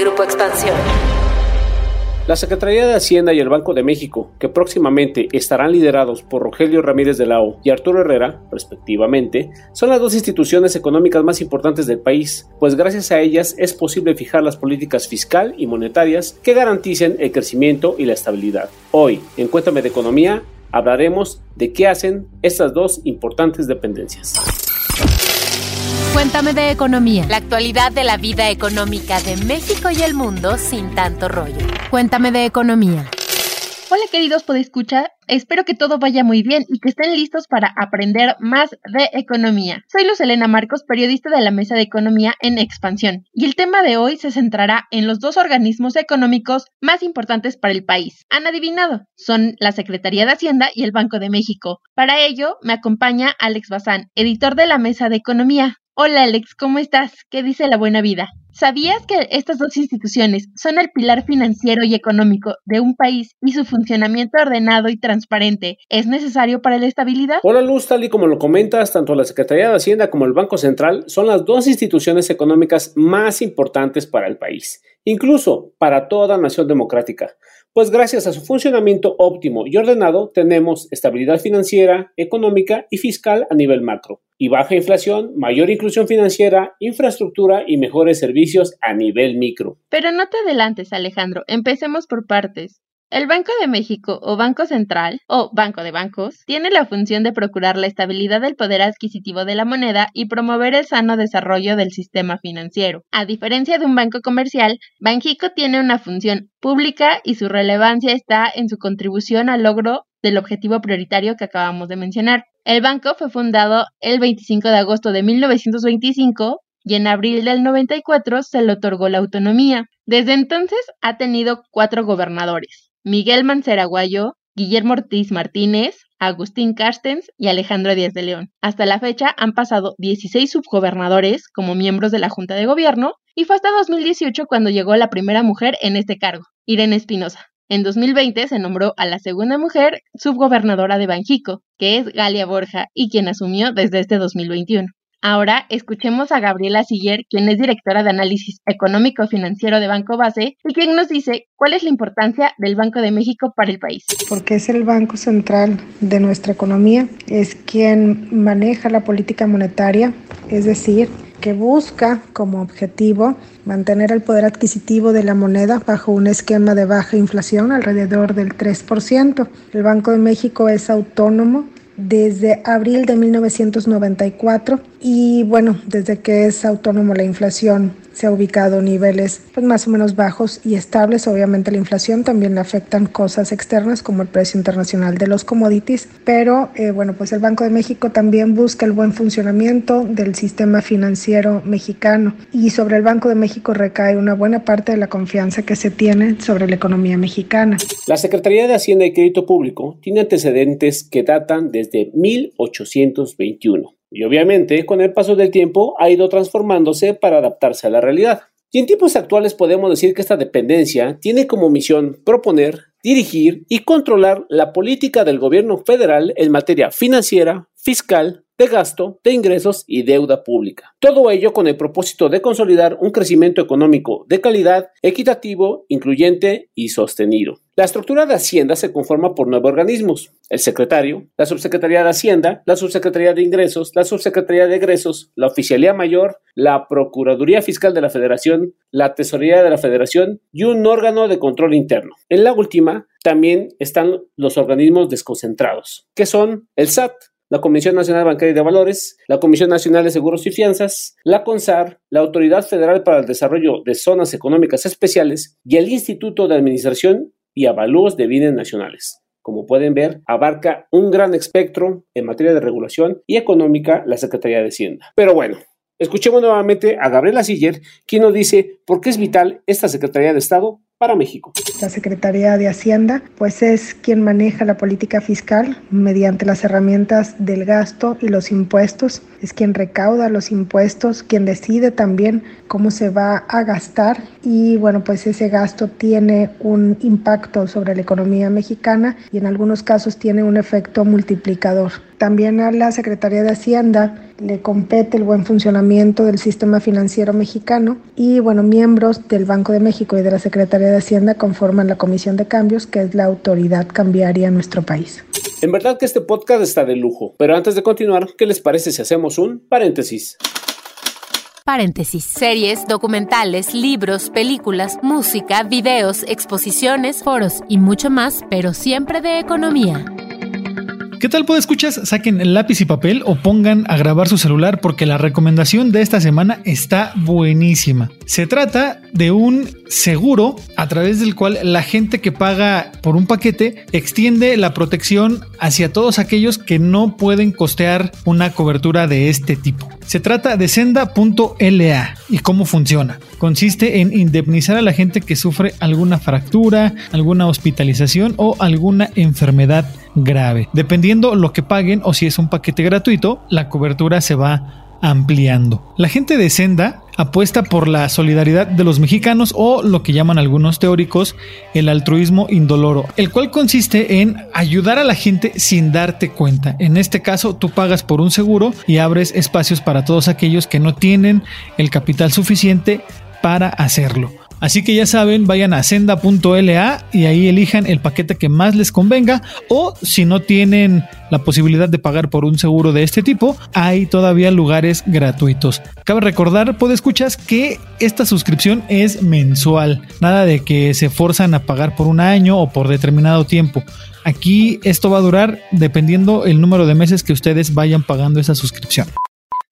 Grupo Expansión. La Secretaría de Hacienda y el Banco de México, que próximamente estarán liderados por Rogelio Ramírez de la O y Arturo Herrera, respectivamente, son las dos instituciones económicas más importantes del país, pues gracias a ellas es posible fijar las políticas fiscal y monetarias que garanticen el crecimiento y la estabilidad. Hoy, en Cuéntame de Economía, hablaremos de qué hacen estas dos importantes dependencias. Cuéntame de economía. La actualidad de la vida económica de México y el mundo sin tanto rollo. Cuéntame de economía. Hola queridos podescucha, espero que todo vaya muy bien y que estén listos para aprender más de economía. Soy Luz Elena Marcos, periodista de la Mesa de Economía en Expansión, y el tema de hoy se centrará en los dos organismos económicos más importantes para el país. Han adivinado, son la Secretaría de Hacienda y el Banco de México. Para ello, me acompaña Alex Bazán, editor de la Mesa de Economía. Hola Alex, ¿cómo estás? ¿Qué dice la buena vida? ¿Sabías que estas dos instituciones son el pilar financiero y económico de un país y su funcionamiento ordenado y transparente es necesario para la estabilidad? Hola Luz, tal y como lo comentas, tanto la Secretaría de Hacienda como el Banco Central son las dos instituciones económicas más importantes para el país, incluso para toda nación democrática pues gracias a su funcionamiento óptimo y ordenado tenemos estabilidad financiera, económica y fiscal a nivel macro, y baja inflación, mayor inclusión financiera, infraestructura y mejores servicios a nivel micro. Pero no te adelantes, Alejandro, empecemos por partes. El Banco de México o Banco Central o Banco de Bancos tiene la función de procurar la estabilidad del poder adquisitivo de la moneda y promover el sano desarrollo del sistema financiero. A diferencia de un banco comercial, Banjico tiene una función pública y su relevancia está en su contribución al logro del objetivo prioritario que acabamos de mencionar. El banco fue fundado el 25 de agosto de 1925 y en abril del 94 se le otorgó la autonomía. Desde entonces ha tenido cuatro gobernadores. Miguel Mancera Guayo, Guillermo Ortiz Martínez, Agustín Carstens y Alejandro Díaz de León. Hasta la fecha han pasado 16 subgobernadores como miembros de la Junta de Gobierno y fue hasta 2018 cuando llegó la primera mujer en este cargo, Irene Espinosa. En 2020 se nombró a la segunda mujer subgobernadora de Banjico, que es Galia Borja, y quien asumió desde este 2021. Ahora escuchemos a Gabriela Siller, quien es directora de análisis económico financiero de Banco Base y quien nos dice cuál es la importancia del Banco de México para el país. Porque es el banco central de nuestra economía, es quien maneja la política monetaria, es decir, que busca como objetivo mantener el poder adquisitivo de la moneda bajo un esquema de baja inflación alrededor del 3%. El Banco de México es autónomo desde abril de 1994 y bueno, desde que es autónomo la inflación se ha ubicado niveles pues, más o menos bajos y estables. Obviamente la inflación también le afectan cosas externas como el precio internacional de los commodities, pero eh, bueno, pues el Banco de México también busca el buen funcionamiento del sistema financiero mexicano y sobre el Banco de México recae una buena parte de la confianza que se tiene sobre la economía mexicana. La Secretaría de Hacienda y Crédito Público tiene antecedentes que datan desde 1821 y obviamente con el paso del tiempo ha ido transformándose para adaptarse a la realidad. Y en tiempos actuales podemos decir que esta dependencia tiene como misión proponer, dirigir y controlar la política del gobierno federal en materia financiera, fiscal, de gasto, de ingresos y deuda pública. Todo ello con el propósito de consolidar un crecimiento económico de calidad, equitativo, incluyente y sostenido. La estructura de Hacienda se conforma por nueve organismos, el secretario, la subsecretaría de Hacienda, la subsecretaría de Ingresos, la subsecretaría de Egresos, la Oficialía Mayor, la Procuraduría Fiscal de la Federación, la Tesorería de la Federación y un órgano de control interno. En la última también están los organismos desconcentrados, que son el SAT, la Comisión Nacional Bancaria de Valores, la Comisión Nacional de Seguros y Fianzas, la CONSAR, la Autoridad Federal para el Desarrollo de Zonas Económicas Especiales y el Instituto de Administración y Avalúos de Bienes Nacionales. Como pueden ver, abarca un gran espectro en materia de regulación y económica la Secretaría de Hacienda. Pero bueno, escuchemos nuevamente a Gabriela Siller, quien nos dice por qué es vital esta Secretaría de Estado para México. La Secretaría de Hacienda pues es quien maneja la política fiscal mediante las herramientas del gasto y los impuestos, es quien recauda los impuestos, quien decide también cómo se va a gastar y bueno pues ese gasto tiene un impacto sobre la economía mexicana y en algunos casos tiene un efecto multiplicador. También a la Secretaría de Hacienda le compete el buen funcionamiento del sistema financiero mexicano y bueno, miembros del Banco de México y de la Secretaría de Hacienda conforman la Comisión de Cambios, que es la autoridad cambiaria en nuestro país. En verdad que este podcast está de lujo, pero antes de continuar, ¿qué les parece si hacemos un paréntesis? Paréntesis. Series, documentales, libros, películas, música, videos, exposiciones, foros y mucho más, pero siempre de economía. ¿Qué tal, puede escuchas? Saquen el lápiz y papel o pongan a grabar su celular porque la recomendación de esta semana está buenísima. Se trata de un seguro a través del cual la gente que paga por un paquete extiende la protección hacia todos aquellos que no pueden costear una cobertura de este tipo. Se trata de senda.la y cómo funciona. Consiste en indemnizar a la gente que sufre alguna fractura, alguna hospitalización o alguna enfermedad grave. Dependiendo lo que paguen o si es un paquete gratuito, la cobertura se va ampliando. La gente de Senda apuesta por la solidaridad de los mexicanos o lo que llaman algunos teóricos el altruismo indoloro, el cual consiste en ayudar a la gente sin darte cuenta. En este caso, tú pagas por un seguro y abres espacios para todos aquellos que no tienen el capital suficiente para hacerlo. Así que ya saben, vayan a senda.la y ahí elijan el paquete que más les convenga o si no tienen la posibilidad de pagar por un seguro de este tipo, hay todavía lugares gratuitos. Cabe recordar, escuchas que esta suscripción es mensual, nada de que se forzan a pagar por un año o por determinado tiempo. Aquí esto va a durar dependiendo el número de meses que ustedes vayan pagando esa suscripción.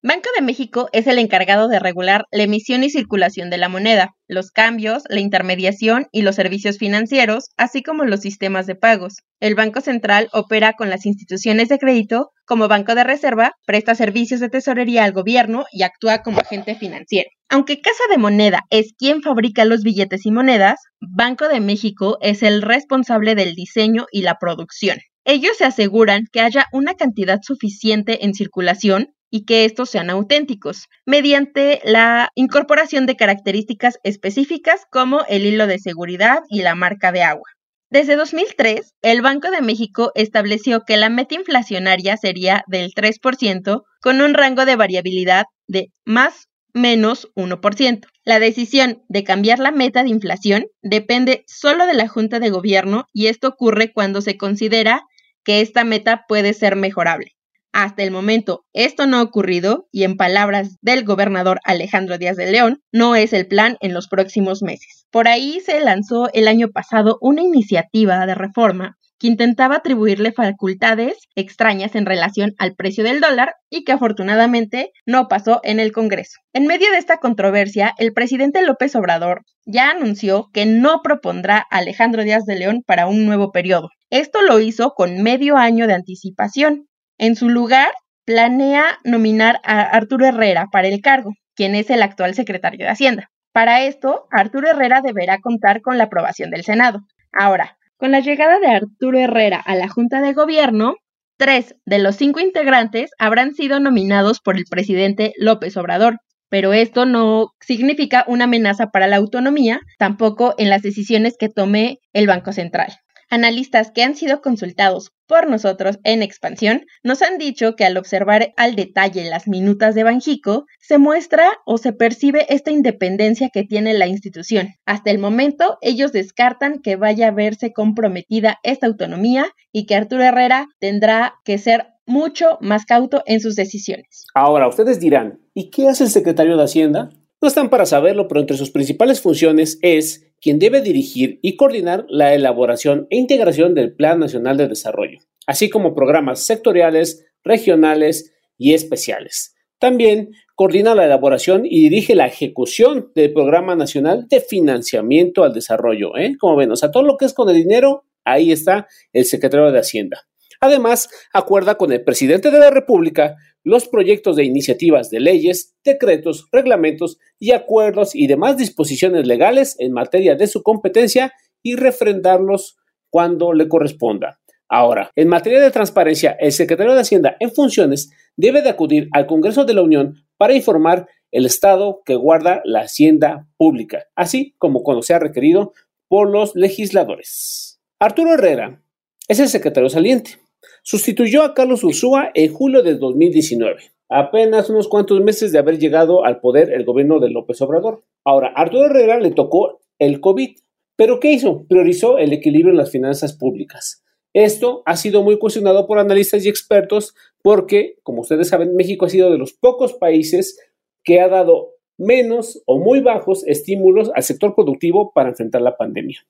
Banco de México es el encargado de regular la emisión y circulación de la moneda, los cambios, la intermediación y los servicios financieros, así como los sistemas de pagos. El Banco Central opera con las instituciones de crédito como banco de reserva, presta servicios de tesorería al gobierno y actúa como agente financiero. Aunque Casa de Moneda es quien fabrica los billetes y monedas, Banco de México es el responsable del diseño y la producción. Ellos se aseguran que haya una cantidad suficiente en circulación y que estos sean auténticos, mediante la incorporación de características específicas como el hilo de seguridad y la marca de agua. Desde 2003, el Banco de México estableció que la meta inflacionaria sería del 3% con un rango de variabilidad de más menos 1%. La decisión de cambiar la meta de inflación depende solo de la Junta de Gobierno y esto ocurre cuando se considera que esta meta puede ser mejorable. Hasta el momento esto no ha ocurrido y en palabras del gobernador Alejandro Díaz de León, no es el plan en los próximos meses. Por ahí se lanzó el año pasado una iniciativa de reforma que intentaba atribuirle facultades extrañas en relación al precio del dólar y que afortunadamente no pasó en el Congreso. En medio de esta controversia, el presidente López Obrador ya anunció que no propondrá a Alejandro Díaz de León para un nuevo periodo. Esto lo hizo con medio año de anticipación, en su lugar, planea nominar a Arturo Herrera para el cargo, quien es el actual secretario de Hacienda. Para esto, Arturo Herrera deberá contar con la aprobación del Senado. Ahora, con la llegada de Arturo Herrera a la Junta de Gobierno, tres de los cinco integrantes habrán sido nominados por el presidente López Obrador, pero esto no significa una amenaza para la autonomía, tampoco en las decisiones que tome el Banco Central. Analistas que han sido consultados por nosotros en expansión nos han dicho que al observar al detalle las minutas de Banjico, se muestra o se percibe esta independencia que tiene la institución. Hasta el momento, ellos descartan que vaya a verse comprometida esta autonomía y que Arturo Herrera tendrá que ser mucho más cauto en sus decisiones. Ahora, ustedes dirán, ¿y qué hace el secretario de Hacienda? No están para saberlo, pero entre sus principales funciones es quien debe dirigir y coordinar la elaboración e integración del Plan Nacional de Desarrollo, así como programas sectoriales, regionales y especiales. También coordina la elaboración y dirige la ejecución del Programa Nacional de Financiamiento al Desarrollo. ¿eh? Como ven, o sea, todo lo que es con el dinero, ahí está el secretario de Hacienda. Además, acuerda con el presidente de la República los proyectos de iniciativas de leyes, decretos, reglamentos y acuerdos y demás disposiciones legales en materia de su competencia y refrendarlos cuando le corresponda. Ahora, en materia de transparencia, el secretario de Hacienda en funciones debe de acudir al Congreso de la Unión para informar el estado que guarda la hacienda pública, así como cuando sea requerido por los legisladores. Arturo Herrera es el secretario saliente Sustituyó a Carlos Ursúa en julio de 2019 apenas unos cuantos meses de haber llegado al poder el gobierno de López Obrador. Ahora, Arturo Herrera le tocó el COVID, pero ¿qué hizo? Priorizó el equilibrio en las finanzas públicas. Esto ha sido muy cuestionado por analistas y expertos porque, como ustedes saben, México ha sido de los pocos países que ha dado menos o muy bajos estímulos al sector productivo para enfrentar la pandemia.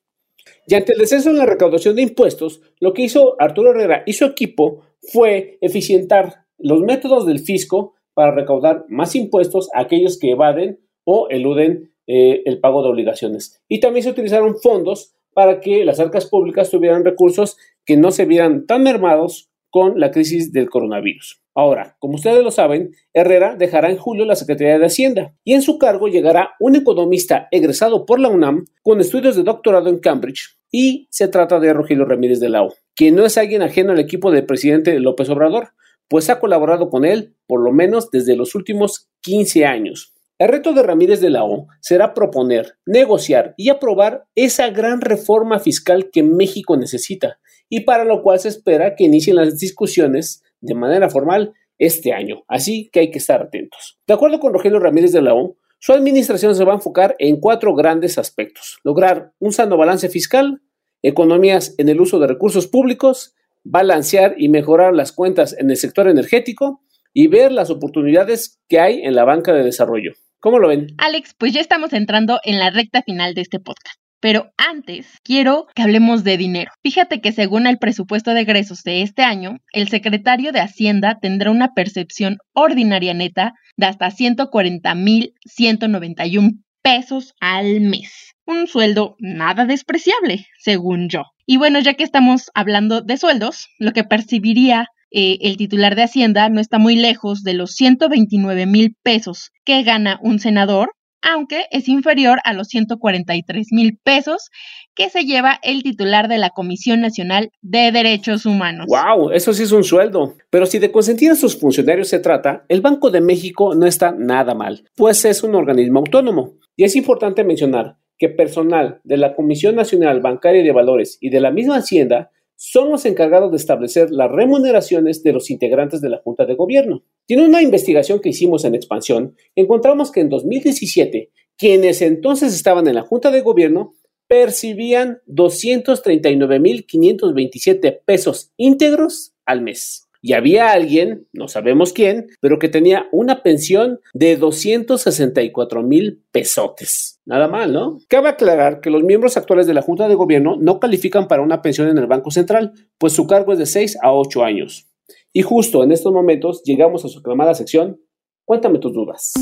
Y ante el descenso en la recaudación de impuestos, lo que hizo Arturo Herrera y su equipo fue eficientar los métodos del fisco para recaudar más impuestos a aquellos que evaden o eluden eh, el pago de obligaciones. Y también se utilizaron fondos para que las arcas públicas tuvieran recursos que no se vieran tan mermados con la crisis del coronavirus. Ahora, como ustedes lo saben, Herrera dejará en julio la Secretaría de Hacienda y en su cargo llegará un economista egresado por la UNAM con estudios de doctorado en Cambridge y se trata de Rogelio Ramírez de la O, quien no es alguien ajeno al equipo del presidente López Obrador, pues ha colaborado con él por lo menos desde los últimos 15 años. El reto de Ramírez de la O será proponer, negociar y aprobar esa gran reforma fiscal que México necesita y para lo cual se espera que inicien las discusiones de manera formal este año, así que hay que estar atentos. De acuerdo con Rogelio Ramírez de la O, su administración se va a enfocar en cuatro grandes aspectos. Lograr un sano balance fiscal, economías en el uso de recursos públicos, balancear y mejorar las cuentas en el sector energético y ver las oportunidades que hay en la banca de desarrollo. ¿Cómo lo ven? Alex, pues ya estamos entrando en la recta final de este podcast. Pero antes, quiero que hablemos de dinero. Fíjate que según el presupuesto de egresos de este año, el secretario de Hacienda tendrá una percepción ordinaria neta de hasta 140.191 pesos al mes. Un sueldo nada despreciable, según yo. Y bueno, ya que estamos hablando de sueldos, lo que percibiría eh, el titular de Hacienda no está muy lejos de los 129 mil pesos que gana un senador, aunque es inferior a los 143 mil pesos que se lleva el titular de la Comisión Nacional de Derechos Humanos. ¡Wow! Eso sí es un sueldo. Pero si de consentir a sus funcionarios se trata, el Banco de México no está nada mal, pues es un organismo autónomo. Y es importante mencionar que personal de la Comisión Nacional Bancaria de Valores y de la misma Hacienda son los encargados de establecer las remuneraciones de los integrantes de la Junta de Gobierno. Tiene una investigación que hicimos en expansión, encontramos que en 2017, quienes entonces estaban en la Junta de Gobierno percibían 239.527 pesos íntegros al mes. Y había alguien, no sabemos quién, pero que tenía una pensión de 264 mil pesotes. Nada mal, ¿no? Cabe aclarar que los miembros actuales de la Junta de Gobierno no califican para una pensión en el Banco Central, pues su cargo es de 6 a 8 años. Y justo en estos momentos llegamos a su aclamada sección Cuéntame tus dudas.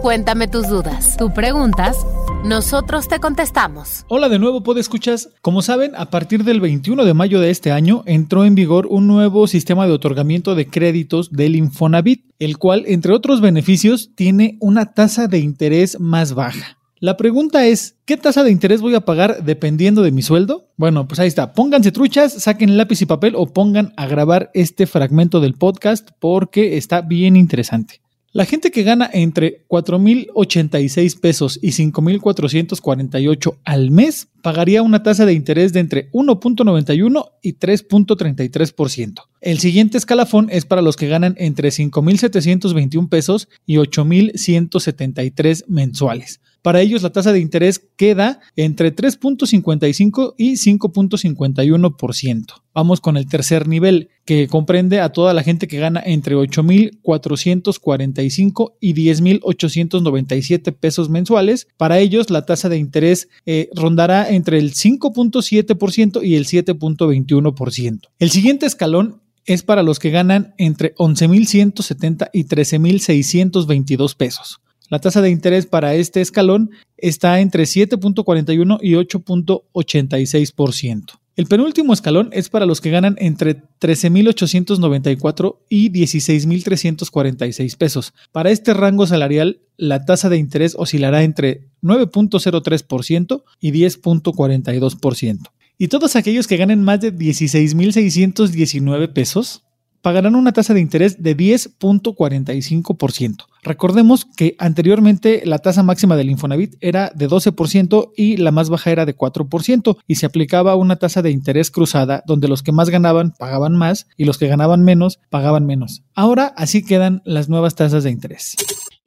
Cuéntame tus dudas. Tú preguntas, nosotros te contestamos. Hola de nuevo, escuchas. Como saben, a partir del 21 de mayo de este año entró en vigor un nuevo sistema de otorgamiento de créditos del Infonavit, el cual, entre otros beneficios, tiene una tasa de interés más baja. La pregunta es, ¿qué tasa de interés voy a pagar dependiendo de mi sueldo? Bueno, pues ahí está. Pónganse truchas, saquen lápiz y papel o pongan a grabar este fragmento del podcast porque está bien interesante. La gente que gana entre 4.086 pesos y 5.448 al mes pagaría una tasa de interés de entre 1.91 y 3.33%. El siguiente escalafón es para los que ganan entre 5.721 pesos y 8.173 mensuales. Para ellos la tasa de interés queda entre 3.55 y 5.51%. Vamos con el tercer nivel, que comprende a toda la gente que gana entre 8.445 y 10.897 pesos mensuales. Para ellos la tasa de interés eh, rondará entre el 5.7% y el 7.21%. El siguiente escalón es para los que ganan entre 11.170 y 13.622 pesos. La tasa de interés para este escalón está entre 7.41 y 8.86%. El penúltimo escalón es para los que ganan entre 13.894 y 16.346 pesos. Para este rango salarial, la tasa de interés oscilará entre 9.03% y 10.42%. Y todos aquellos que ganen más de 16.619 pesos pagarán una tasa de interés de 10.45%. Recordemos que anteriormente la tasa máxima del Infonavit era de 12% y la más baja era de 4% y se aplicaba una tasa de interés cruzada donde los que más ganaban pagaban más y los que ganaban menos pagaban menos. Ahora así quedan las nuevas tasas de interés.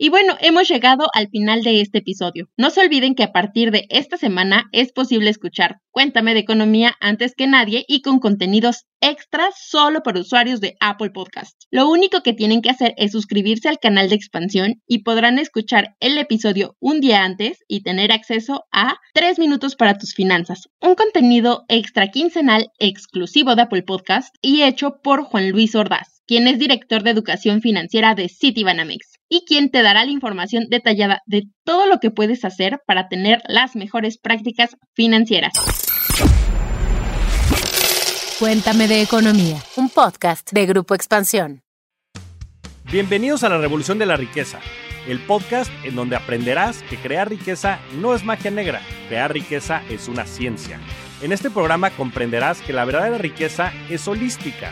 Y bueno, hemos llegado al final de este episodio. No se olviden que a partir de esta semana es posible escuchar Cuéntame de Economía antes que nadie y con contenidos extras solo para usuarios de Apple Podcast. Lo único que tienen que hacer es suscribirse al canal de expansión y podrán escuchar el episodio un día antes y tener acceso a 3 minutos para tus finanzas, un contenido extra quincenal exclusivo de Apple Podcast y hecho por Juan Luis Ordaz, quien es director de educación financiera de Citibanamex y quien te dará la información detallada de todo lo que puedes hacer para tener las mejores prácticas financieras. Cuéntame de Economía, un podcast de Grupo Expansión. Bienvenidos a la Revolución de la Riqueza, el podcast en donde aprenderás que crear riqueza no es magia negra, crear riqueza es una ciencia. En este programa comprenderás que la verdadera riqueza es holística